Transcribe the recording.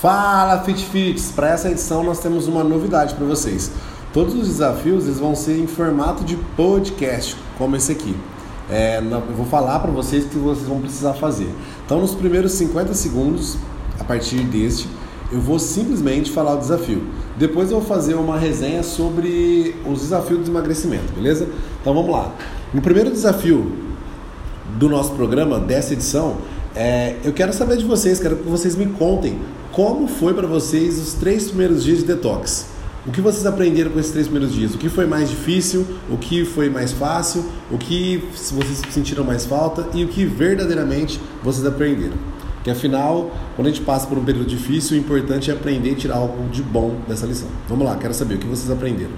Fala FitFits! Para essa edição nós temos uma novidade para vocês. Todos os desafios eles vão ser em formato de podcast, como esse aqui. É, eu vou falar para vocês o que vocês vão precisar fazer. Então, nos primeiros 50 segundos, a partir deste, eu vou simplesmente falar o desafio. Depois eu vou fazer uma resenha sobre os desafios do emagrecimento, beleza? Então vamos lá. No primeiro desafio do nosso programa, dessa edição, é, eu quero saber de vocês, quero que vocês me contem como foi para vocês os três primeiros dias de detox? O que vocês aprenderam com esses três primeiros dias? O que foi mais difícil? O que foi mais fácil? O que vocês sentiram mais falta? E o que verdadeiramente vocês aprenderam? Que afinal, quando a gente passa por um período difícil, o importante é aprender e tirar algo de bom dessa lição. Vamos lá, quero saber o que vocês aprenderam.